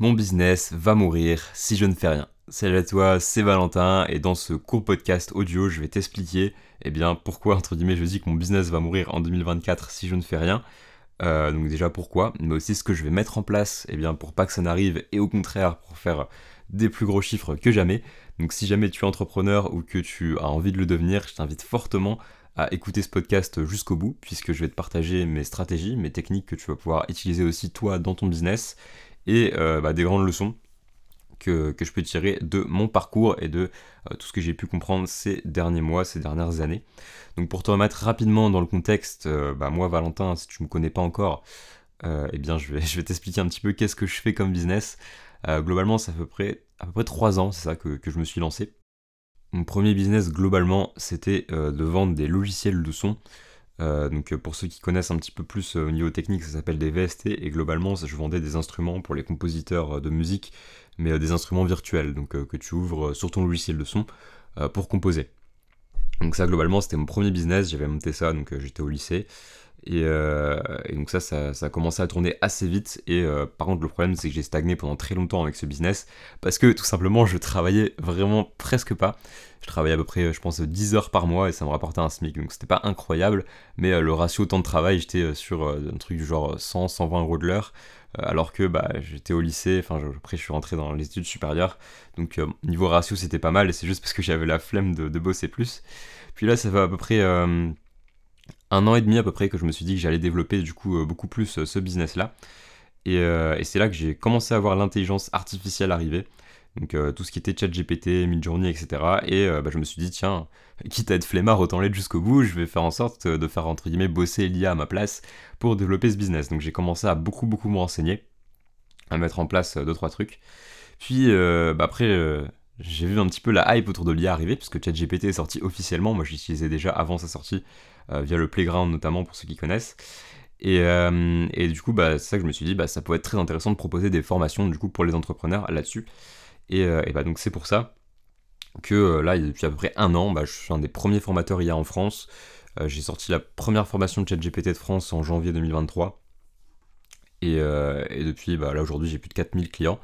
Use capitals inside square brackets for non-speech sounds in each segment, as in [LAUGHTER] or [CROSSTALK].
Mon business va mourir si je ne fais rien. Salut à toi, c'est Valentin et dans ce court podcast audio, je vais t'expliquer eh bien pourquoi entre guillemets je dis que mon business va mourir en 2024 si je ne fais rien. Euh, donc déjà pourquoi, mais aussi ce que je vais mettre en place eh bien pour pas que ça n'arrive et au contraire pour faire des plus gros chiffres que jamais. Donc si jamais tu es entrepreneur ou que tu as envie de le devenir, je t'invite fortement à écouter ce podcast jusqu'au bout, puisque je vais te partager mes stratégies, mes techniques que tu vas pouvoir utiliser aussi toi dans ton business, et euh, bah, des grandes leçons que, je peux tirer de mon parcours et de euh, tout ce que j'ai pu comprendre ces derniers mois, ces dernières années. Donc pour te remettre rapidement dans le contexte, euh, bah, moi Valentin, si tu ne me connais pas encore, eh bien je vais, [LAUGHS] je t'expliquer un petit peu qu'est-ce que je fais comme business. globalement, fait à peu près, à peu près 3 ans, c'est ça que, je me suis lancé. Mon premier business globalement, c'était de vendre des logiciels de son. Euh, donc euh, pour ceux qui connaissent un petit peu plus euh, au niveau technique, ça s'appelle des VST et globalement je vendais des instruments pour les compositeurs de musique, mais des instruments virtuels, donc que tu ouvres sur ton logiciel de son pour composer. Donc ça globalement c'était mon premier business, j'avais monté ça, donc j'étais au lycée. Euh, et, donc ça, ça, a commencé à tourner assez vite. Et euh, par contre, le problème, c'est que j'ai stagné pendant très longtemps avec ce business. Parce que tout simplement, je travaillais vraiment presque pas. Je travaillais à peu près, je pense, 10 heures par mois et ça me rapportait un SMIC. Donc c'était pas incroyable. Mais euh, le ratio temps de travail, j'étais sur un truc du genre 100, 120 euros de l'heure. alors que bah, j'étais au lycée, enfin après je suis rentré dans les études supérieures. Donc niveau ratio, c'était pas mal. Et c'est juste parce que j'avais la flemme de, de, bosser plus. Puis là, ça fait à peu près un an et demi à peu près que je me suis dit que j'allais développer du coup euh, beaucoup plus euh, ce business-là. Euh, et, c'est là que j'ai commencé à voir l'intelligence artificielle arriver. Donc tout ce qui était ChatGPT, Midjourney, etc. Et bah, je me suis dit, tiens, quitte à être flemmard, autant l'être jusqu'au bout, je vais faire en sorte de faire entre guillemets bosser l'IA à ma place pour développer ce business. Donc j'ai commencé à beaucoup beaucoup me renseigner, à mettre en place deux trois trucs. Puis bah, après, j'ai vu un petit peu la hype autour de l'IA arriver, puisque ChatGPT est sorti officiellement. Moi j'utilisais déjà avant sa sortie euh, via le Playground notamment pour ceux qui connaissent. Et, euh, du coup, bah, c'est ça que je me suis dit, bah, ça pourrait être très intéressant de proposer des formations du coup pour les entrepreneurs là-dessus. Et, euh, bah, donc c'est pour ça que là, depuis à peu près un an, bah, je suis un des premiers formateurs IA en France. j'ai sorti la première formation de ChatGPT de France en janvier 2023. Et, et depuis, bah, là aujourd'hui, j'ai plus de 4000 clients.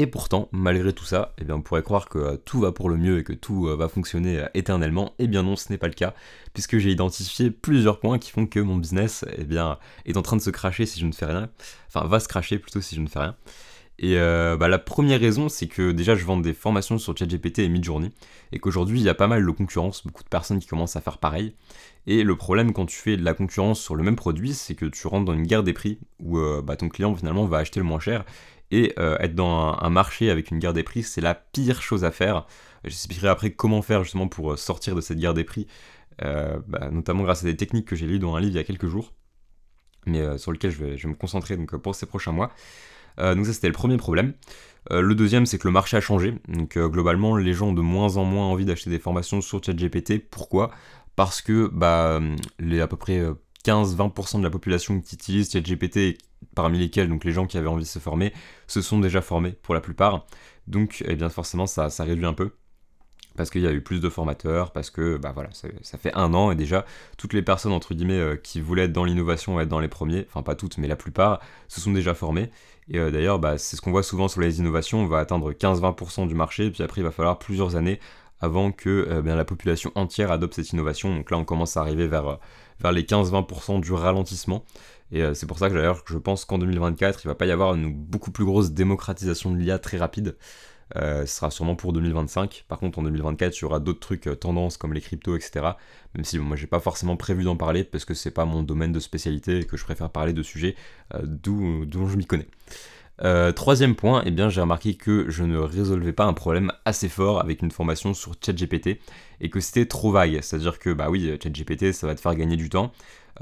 Et pourtant, malgré tout ça, eh bien, on pourrait croire que euh, tout va pour le mieux et que tout euh, va fonctionner euh, éternellement. Eh bien non, ce n'est pas le cas, puisque j'ai identifié plusieurs points qui font que mon business eh bien, est en train de se cracher si je ne fais rien. Enfin, va se cracher plutôt si je ne fais rien. Et bah, la première raison, c'est que déjà je vends des formations sur ChatGPT et Midjourney, et qu'aujourd'hui il y a pas mal de concurrence, beaucoup de personnes qui commencent à faire pareil. Et le problème quand tu fais de la concurrence sur le même produit, c'est que tu rentres dans une guerre des prix, où bah, ton client finalement va acheter le moins cher, et euh, être dans un, marché avec une guerre des prix, c'est la pire chose à faire. J'expliquerai après comment faire justement pour euh, sortir de cette guerre des prix, euh, bah, notamment grâce à des techniques que j'ai lues dans un livre il y a quelques jours, mais sur lequel je vais, me concentrer donc, pour ces prochains mois. donc ça c'était le premier problème. le deuxième c'est que le marché a changé. Donc globalement les gens ont de moins en moins envie d'acheter des formations sur ChatGPT. Pourquoi? Parce que bah, les à peu près 15-20% de la population qui utilise ChatGPT, parmi lesquels donc les gens qui avaient envie de se former, se sont déjà formés pour la plupart. Donc eh bien forcément ça, réduit un peu parce qu'il y a eu plus de formateurs, parce que bah voilà, ça, fait un an et déjà toutes les personnes entre guillemets euh, qui voulaient être dans l'innovation, être dans les premiers, enfin pas toutes, mais la plupart, se sont déjà formés. Et euh, d'ailleurs, bah, c'est ce qu'on voit souvent sur les innovations, on va atteindre 15-20% du marché, puis après il va falloir plusieurs années avant que euh, la population entière adopte cette innovation. Donc là, on commence à arriver vers, vers les 15-20% du ralentissement. Et c'est pour ça que d'ailleurs, je pense qu'en 2024, il va pas y avoir une beaucoup plus grosse démocratisation de l'IA très rapide. Euh, ce sera sûrement pour 2025. Par contre, en 2024, il y aura d'autres trucs, euh, tendances comme les cryptos, etc. Même si moi, j'ai pas forcément prévu d'en parler parce que c'est pas mon domaine de spécialité et que je préfère parler de sujets euh, dont je m'y connais. Troisième point, eh bien, j'ai remarqué que je ne résolvais pas un problème assez fort avec une formation sur ChatGPT et que c'était trop vague. C'est-à-dire que, bah oui, ChatGPT, ça va te faire gagner du temps.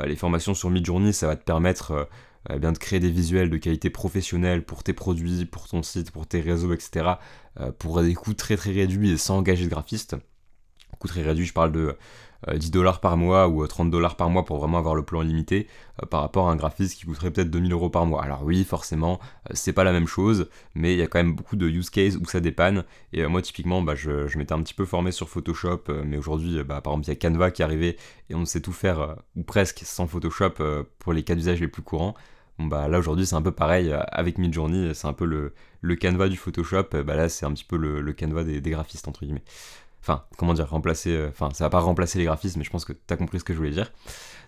les formations sur Midjourney, ça va te permettre euh, bien de créer des visuels de qualité professionnelle pour tes produits, pour ton site, pour tes réseaux, etc. Euh, pour des coûts très très réduits et sans engager de graphiste. Coût très réduit, je parle de 10 euh, dollars par mois ou 30 dollars par mois pour vraiment avoir le plan limité par rapport à un graphiste qui coûterait peut-être 2000 euros par mois. Alors oui, forcément, c'est pas la même chose, mais il y a quand même beaucoup de use cases où ça dépanne. Et moi, typiquement, bah, je, m'étais un petit peu formé sur Photoshop, mais aujourd'hui, bah, par exemple, il y a Canva qui est arrivé et on sait tout faire, ou presque, sans Photoshop pour les cas d'usage les plus courants. Bon, bah là aujourd'hui c'est un peu pareil avec Midjourney, c'est un peu le, le canevas du Photoshop, bah là c'est un petit peu le, le canevas des, des, graphistes entre guillemets. Enfin, comment dire, remplacer, enfin ça va pas remplacer les graphistes, mais je pense que tu as compris ce que je voulais dire.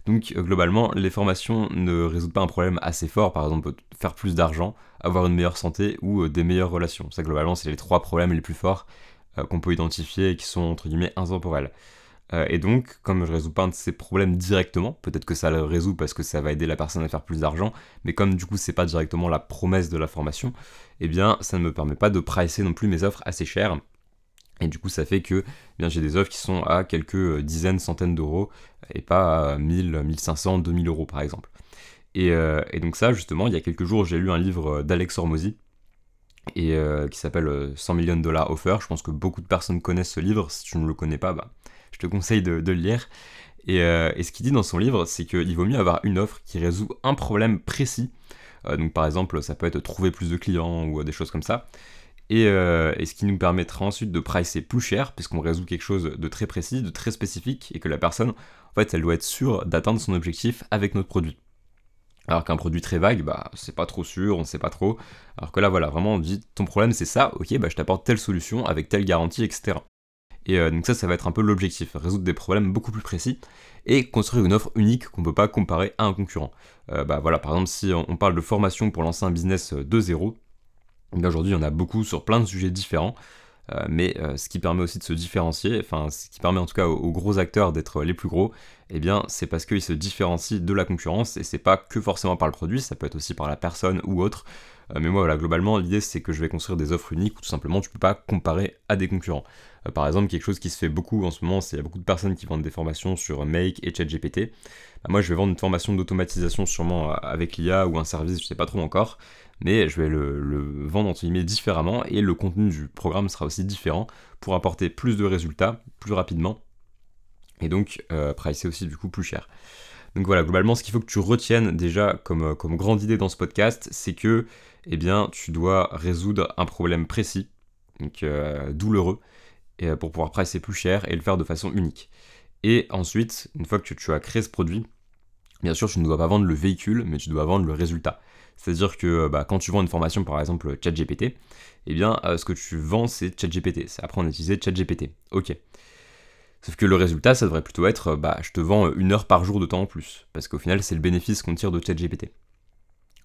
Donc globalement, les formations ne résoudent pas un problème assez fort, par exemple faire plus d'argent, avoir une meilleure santé ou des meilleures relations. Ça globalement c'est les trois problèmes les plus forts qu'on peut identifier et qui sont entre guillemets intemporels. Euh, et donc, comme je résous pas un de ces problèmes directement, peut-être que ça le résout parce que ça va aider la personne à faire plus d'argent, mais comme du coup c'est pas directement la promesse de la formation, eh bien ça ne me permet pas de pricer non plus mes offres assez chères. Et du coup ça fait que eh j'ai des offres qui sont à quelques euh, dizaines, centaines d'euros et pas à 1000, 1500, 2000 euros par exemple. Et, euh, et, donc ça justement, il y a quelques jours j'ai lu un livre d'Alex Hormozy et qui s'appelle 100 millions de dollars offer. Je pense que beaucoup de personnes connaissent ce livre. Si tu ne le connais pas, bah, je te conseille de, le lire. Euh, et, ce qu'il dit dans son livre, c'est qu'il vaut mieux avoir une offre qui résout un problème précis. Euh, donc par exemple, ça peut être trouver plus de clients ou des choses comme ça. Euh, et, ce qui nous permettra ensuite de pricer plus cher, puisqu'on résout quelque chose de très précis, de très spécifique, et que la personne, en fait, elle doit être sûre d'atteindre son objectif avec notre produit. Alors qu'un produit très vague, bah c'est pas trop sûr, on sait pas trop. Alors que là, voilà, vraiment, on dit ton problème c'est ça, ok, bah je t'apporte telle solution avec telle garantie, etc. Et euh, donc ça, ça va être un peu l'objectif, résoudre des problèmes beaucoup plus précis et construire une offre unique qu'on ne peut pas comparer à un concurrent. Euh, bah voilà, par exemple, si on parle de formation pour lancer un business de zéro, aujourd'hui, il y en a beaucoup sur plein de sujets différents. mais ce qui permet aussi de se différencier, enfin ce qui permet en tout cas aux, gros acteurs d'être les plus gros, eh bien c'est parce qu'ils se différencient de la concurrence et c'est pas que forcément par le produit, ça peut être aussi par la personne ou autre. mais moi voilà, globalement l'idée c'est que je vais construire des offres uniques où tout simplement tu peux pas comparer à des concurrents. Euh, par exemple, quelque chose qui se fait beaucoup en ce moment, c'est qu'il y a beaucoup de personnes qui vendent des formations sur Make et ChatGPT. Bah, moi, je vais vendre une formation d'automatisation sûrement euh, avec l'IA ou un service, je sais pas trop encore, mais je vais le, vendre entre guillemets différemment et le contenu du programme sera aussi différent pour apporter plus de résultats plus rapidement et donc euh, pricer aussi du coup plus cher. Donc voilà, globalement, ce qu'il faut que tu retiennes déjà comme, comme grande idée dans ce podcast, c'est que eh bien, tu dois résoudre un problème précis, donc douloureux, euh, pour pouvoir pricer plus cher et le faire de façon unique. Et ensuite, une fois que tu, as créé ce produit, bien sûr, tu ne dois pas vendre le véhicule, mais tu dois vendre le résultat. C'est-à-dire que euh, bah, quand tu vends une formation, par exemple ChatGPT, eh bien, euh, ce que tu vends, c'est ChatGPT. C'est apprendre à utiliser ChatGPT. Ok. Sauf que le résultat, ça devrait plutôt être, bah, je te vends une heure par jour de temps en plus. Parce qu'au final, c'est le bénéfice qu'on tire de ChatGPT.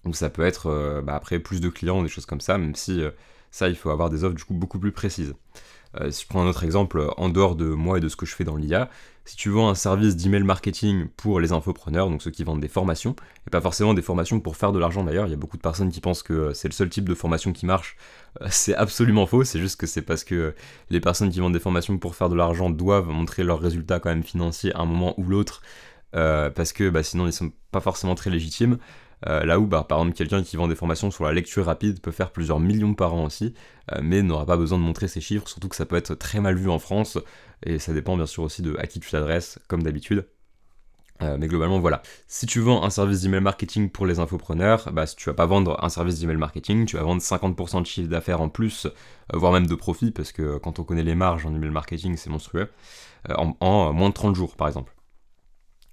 Donc ça peut être, bah, après, plus de clients, des choses comme ça, même si ça, il faut avoir des offres du coup beaucoup plus précises. Euh, si je prends un autre exemple, en dehors de moi et de ce que je fais dans l'IA, si tu vends un service d'email marketing pour les infopreneurs, donc ceux qui vendent des formations, et pas forcément des formations pour faire de l'argent d'ailleurs, il y a beaucoup de personnes qui pensent que c'est le seul type de formation qui marche, euh, [LAUGHS] c'est absolument faux, c'est juste que c'est parce que les personnes qui vendent des formations pour faire de l'argent doivent montrer leurs résultats quand même financiers à un moment ou l'autre, euh, parce que bah, sinon ils sont pas forcément très légitimes. Euh, là où, bah, par exemple, quelqu'un qui vend des formations sur la lecture rapide peut faire plusieurs millions par an aussi, euh, mais n'aura pas besoin de montrer ses chiffres, surtout que ça peut être très mal vu en France, et ça dépend bien sûr aussi de à qui tu t'adresses, comme d'habitude. Euh, mais globalement, voilà. Si tu vends un service d'email marketing pour les infopreneurs, bah, tu vas pas vendre un service d'email marketing, tu vas vendre 50% de chiffre d'affaires en plus, voire même de profit, parce que quand on connaît les marges en email marketing, c'est monstrueux, en, moins de 30 jours par exemple.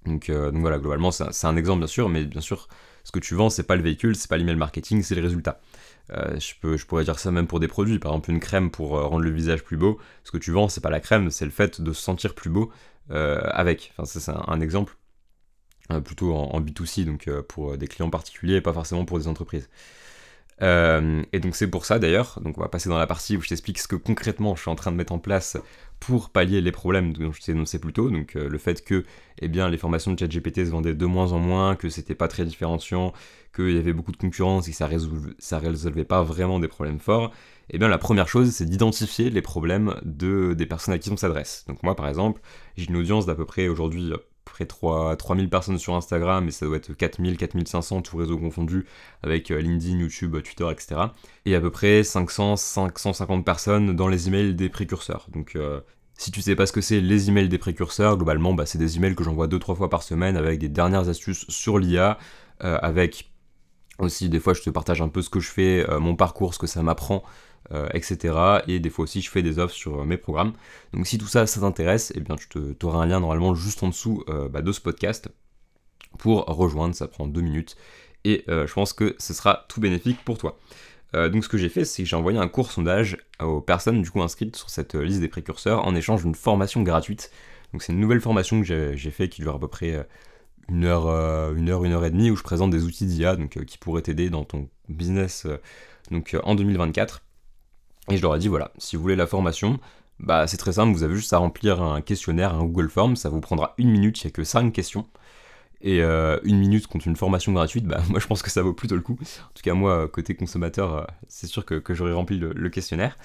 Donc voilà, globalement, c'est un exemple bien sûr, mais bien sûr, ce que tu vends, c'est pas le véhicule, c'est pas l'email marketing, c'est le résultat. Euh, je, pourrais dire ça même pour des produits, par exemple une crème pour euh, rendre le visage plus beau. Ce que tu vends, c'est pas la crème, c'est le fait de se sentir plus beau euh, avec. Enfin, c'est un, exemple plutôt en, B2C, donc pour des clients particuliers et pas forcément pour des entreprises. Et donc c'est pour ça d'ailleurs, donc on va passer dans la partie où je t'explique ce que concrètement je suis en train de mettre en place pour pallier les problèmes dont je t'ai énoncé plus tôt, donc euh, le fait que eh bien, les formations de ChatGPT se vendaient de moins en moins, que c'était pas très différenciant, qu'il y avait beaucoup de concurrence et que ça, résolvait, résolvait pas vraiment des problèmes forts, eh bien la première chose c'est d'identifier les problèmes de, des personnes à qui on s'adresse. Donc moi par exemple, j'ai une audience d'à peu près aujourd'hui près 3, 3000 personnes sur Instagram et ça doit être 4000, 4500 tous réseaux confondus avec euh, LinkedIn, YouTube, Twitter, etc. Et à peu près 500, 550 personnes dans les emails des précurseurs. Donc euh, si tu sais pas ce que c'est les emails des précurseurs, globalement bah, c'est des emails que j'envoie 2-3 fois par semaine avec des dernières astuces sur l'IA, euh, avec aussi des fois je te partage un peu ce que je fais, mon parcours, ce que ça m'apprend euh, etc. Et des fois aussi, je fais des offres sur euh, mes programmes. Donc si tout ça, ça t'intéresse, eh bien tu auras un lien normalement juste en dessous euh, bah, de ce podcast pour rejoindre. Ça prend deux minutes. et je pense que ce sera tout bénéfique pour toi. donc ce que j'ai fait, c'est que j'ai envoyé un court sondage aux personnes du coup inscrites sur cette liste des précurseurs en échange d'une formation gratuite. Donc c'est une nouvelle formation que j'ai fait qui dure à peu près une heure, une heure, une heure et demie où je présente des outils d'IA donc qui pourraient t'aider dans ton business donc en 2024. Et je leur ai dit voilà, si vous voulez la formation, bah c'est très simple, vous avez juste à remplir un questionnaire, un Google Form, ça vous prendra une minute, il n'y a que 5 questions. Et euh, une minute contre une formation gratuite, bah [LAUGHS] moi je pense que ça vaut plutôt le coup. En tout cas moi, côté consommateur, euh, c'est sûr que, j'aurais rempli le, questionnaire.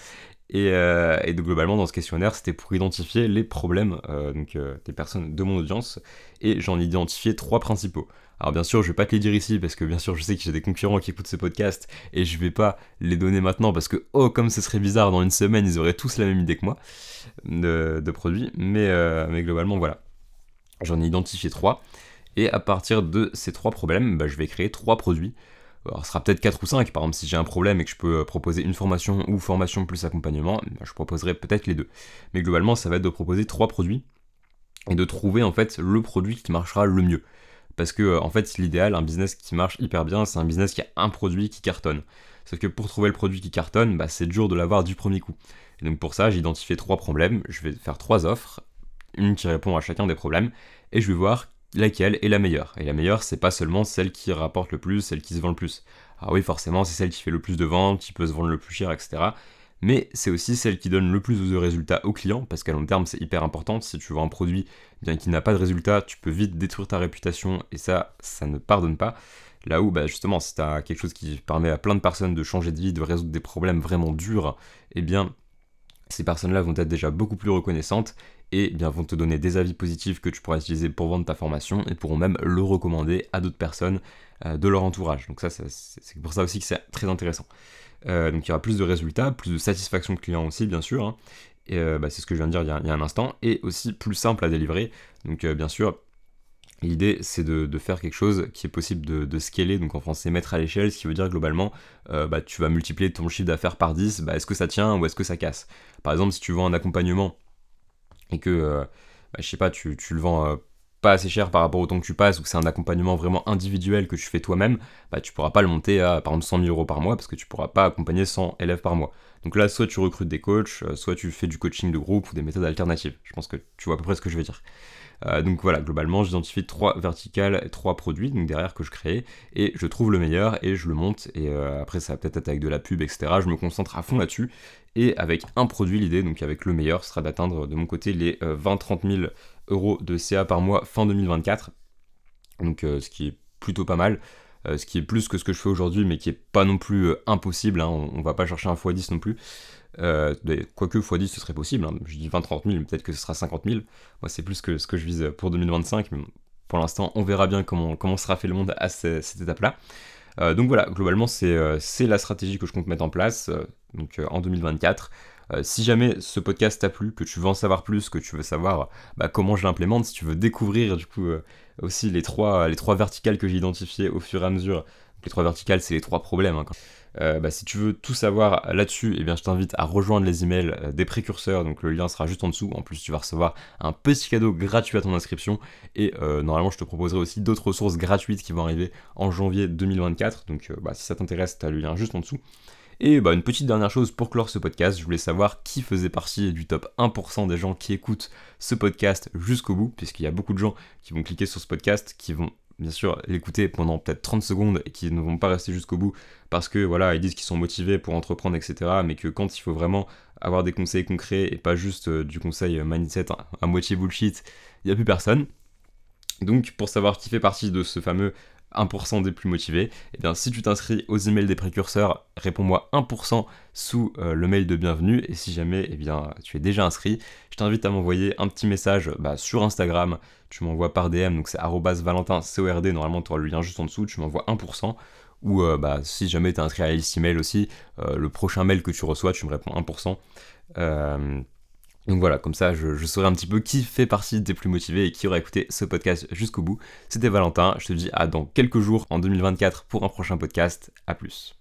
Et, euh, et globalement dans ce questionnaire, c'était pour identifier les problèmes donc, des personnes de mon audience. Et j'en ai identifié trois principaux. Alors bien sûr, je vais pas te les dire ici parce que bien sûr, je sais que j'ai des concurrents qui écoutent ce podcast et je vais pas les donner maintenant parce que oh comme ce serait bizarre dans une semaine, ils auraient tous la même idée que moi de, produits. Mais, euh, mais globalement voilà, j'en ai identifié trois et à partir de ces trois problèmes, bah, je vais créer trois produits. Alors, ce sera peut-être 4 ou 5, par exemple si j'ai un problème et que je peux euh, proposer une formation ou formation plus accompagnement, bah, je proposerai peut-être les deux. Mais globalement ça va être de proposer trois produits et de trouver en fait le produit qui marchera le mieux. Parce que, euh, en fait, l'idéal, un business qui marche hyper bien, c'est un business qui a un produit qui cartonne. Sauf que pour trouver le produit qui cartonne, bah, c'est dur de l'avoir du premier coup. Et donc pour ça, j'ai identifié trois problèmes. Je vais faire trois offres, une qui répond à chacun des problèmes, et je vais voir laquelle est la meilleure. Et la meilleure, c'est pas seulement celle qui rapporte le plus, celle qui se vend le plus. Alors oui, forcément, c'est celle qui fait le plus de ventes, qui peut se vendre le plus cher, etc mais c'est aussi celle qui donne le plus de résultats aux clients, parce qu'à long terme c'est hyper important. Si tu vends un produit bien qui n'a pas de résultat, tu peux vite détruire ta réputation, et ça, ça ne pardonne pas. Là où, bah, justement, si tu as quelque chose qui permet à plein de personnes de changer de vie, de résoudre des problèmes vraiment durs, eh bien, ces personnes-là vont être déjà beaucoup plus reconnaissantes et eh bien vont te donner des avis positifs que tu pourras utiliser pour vendre ta formation et pourront même le recommander à d'autres personnes euh, de leur entourage. Donc ça, c'est pour ça aussi que c'est très intéressant. Euh, donc il y aura plus de résultats, plus de satisfaction client aussi, bien sûr. Hein. Et euh, bah, c'est ce que je viens de dire il y, a, un instant. Et aussi plus simple à délivrer. Donc bien sûr, L'idée, c'est de, faire quelque chose qui est possible de, scaler, donc en français mettre à l'échelle, ce qui veut dire globalement, bah, tu vas multiplier ton chiffre d'affaires par 10, bah, est-ce que ça tient ou est-ce que ça casse? Par exemple, si tu vends un accompagnement et que, bah, je sais pas, tu, le vends pas assez cher par rapport au temps que tu passes ou que c'est un accompagnement vraiment individuel que tu fais toi-même, bah, tu pourras pas le monter à par exemple 100 000 euros par mois parce que tu pourras pas accompagner 100 élèves par mois. Donc là, soit tu recrutes des coachs, euh, soit tu fais du coaching de groupe ou des méthodes alternatives. Je pense que tu vois à peu près ce que je veux dire. Euh, donc voilà, globalement, j'identifie trois verticales trois produits donc derrière que je crée et je trouve le meilleur et je le monte. Et euh, après, ça va peut-être être avec de la pub, etc. Je me concentre à fond là-dessus. Et avec un produit, l'idée, donc avec le meilleur, sera d'atteindre de mon côté les 20-30 000 euros de CA par mois fin 2024. Donc euh, ce qui est plutôt pas mal. Euh, ce qui est plus que ce que je fais aujourd'hui, mais qui est pas non plus euh, impossible. Hein. On, va pas chercher un x10 non plus. quoique x10 ce serait possible. Hein. Je dis 20-30 000, mais peut-être que ce sera 50 000. Moi c'est plus que ce que je vise pour 2025. Mais pour l'instant, on verra bien comment sera fait le monde à cette étape-là. Donc voilà, globalement, c'est la stratégie que je compte mettre en place donc, en 2024. Euh, si jamais ce podcast t'a plu, que tu veux en savoir plus, que tu veux savoir bah, comment je l'implémente, si tu veux découvrir du coup euh, aussi les trois, les trois verticales que j'ai identifiées au fur et à mesure, les trois verticales c'est les trois problèmes. Hein, euh, bah, si tu veux tout savoir là-dessus, eh bien, je t'invite à rejoindre les emails des précurseurs, donc le lien sera juste en dessous. En plus, tu vas recevoir un petit cadeau gratuit à ton inscription. Et normalement, je te proposerai aussi d'autres ressources gratuites qui vont arriver en janvier 2024. Donc, bah, si ça t'intéresse, tu as le lien juste en dessous. Et bah, une petite dernière chose pour clore ce podcast, je voulais savoir qui faisait partie du top 1% des gens qui écoutent ce podcast jusqu'au bout, puisqu'il y a beaucoup de gens qui vont cliquer sur ce podcast, qui vont bien sûr l'écouter pendant peut-être 30 secondes et qui ne vont pas rester jusqu'au bout parce que voilà, ils disent qu'ils sont motivés pour entreprendre, etc. Mais que quand il faut vraiment avoir des conseils concrets et pas juste euh, du conseil mindset à moitié bullshit, il n'y a plus personne. Donc pour savoir qui fait partie de ce fameux 1% des plus motivés, et eh bien si tu t'inscris aux emails des précurseurs, réponds-moi 1% sous euh, le mail de bienvenue. Et si jamais eh bien, tu es déjà inscrit, je t'invite à m'envoyer un petit message bah, sur Instagram, tu m'envoies par DM, donc c'est valentin CORD, normalement tu auras le lien juste en dessous, tu m'envoies 1%, ou euh, bah, si jamais tu es inscrit à la email aussi, euh, le prochain mail que tu reçois, tu me réponds 1%. Donc voilà, comme ça je, saurai un petit peu qui fait partie des plus motivés et qui aura écouté ce podcast jusqu'au bout. C'était Valentin, je te dis à dans quelques jours en 2024 pour un prochain podcast. A plus.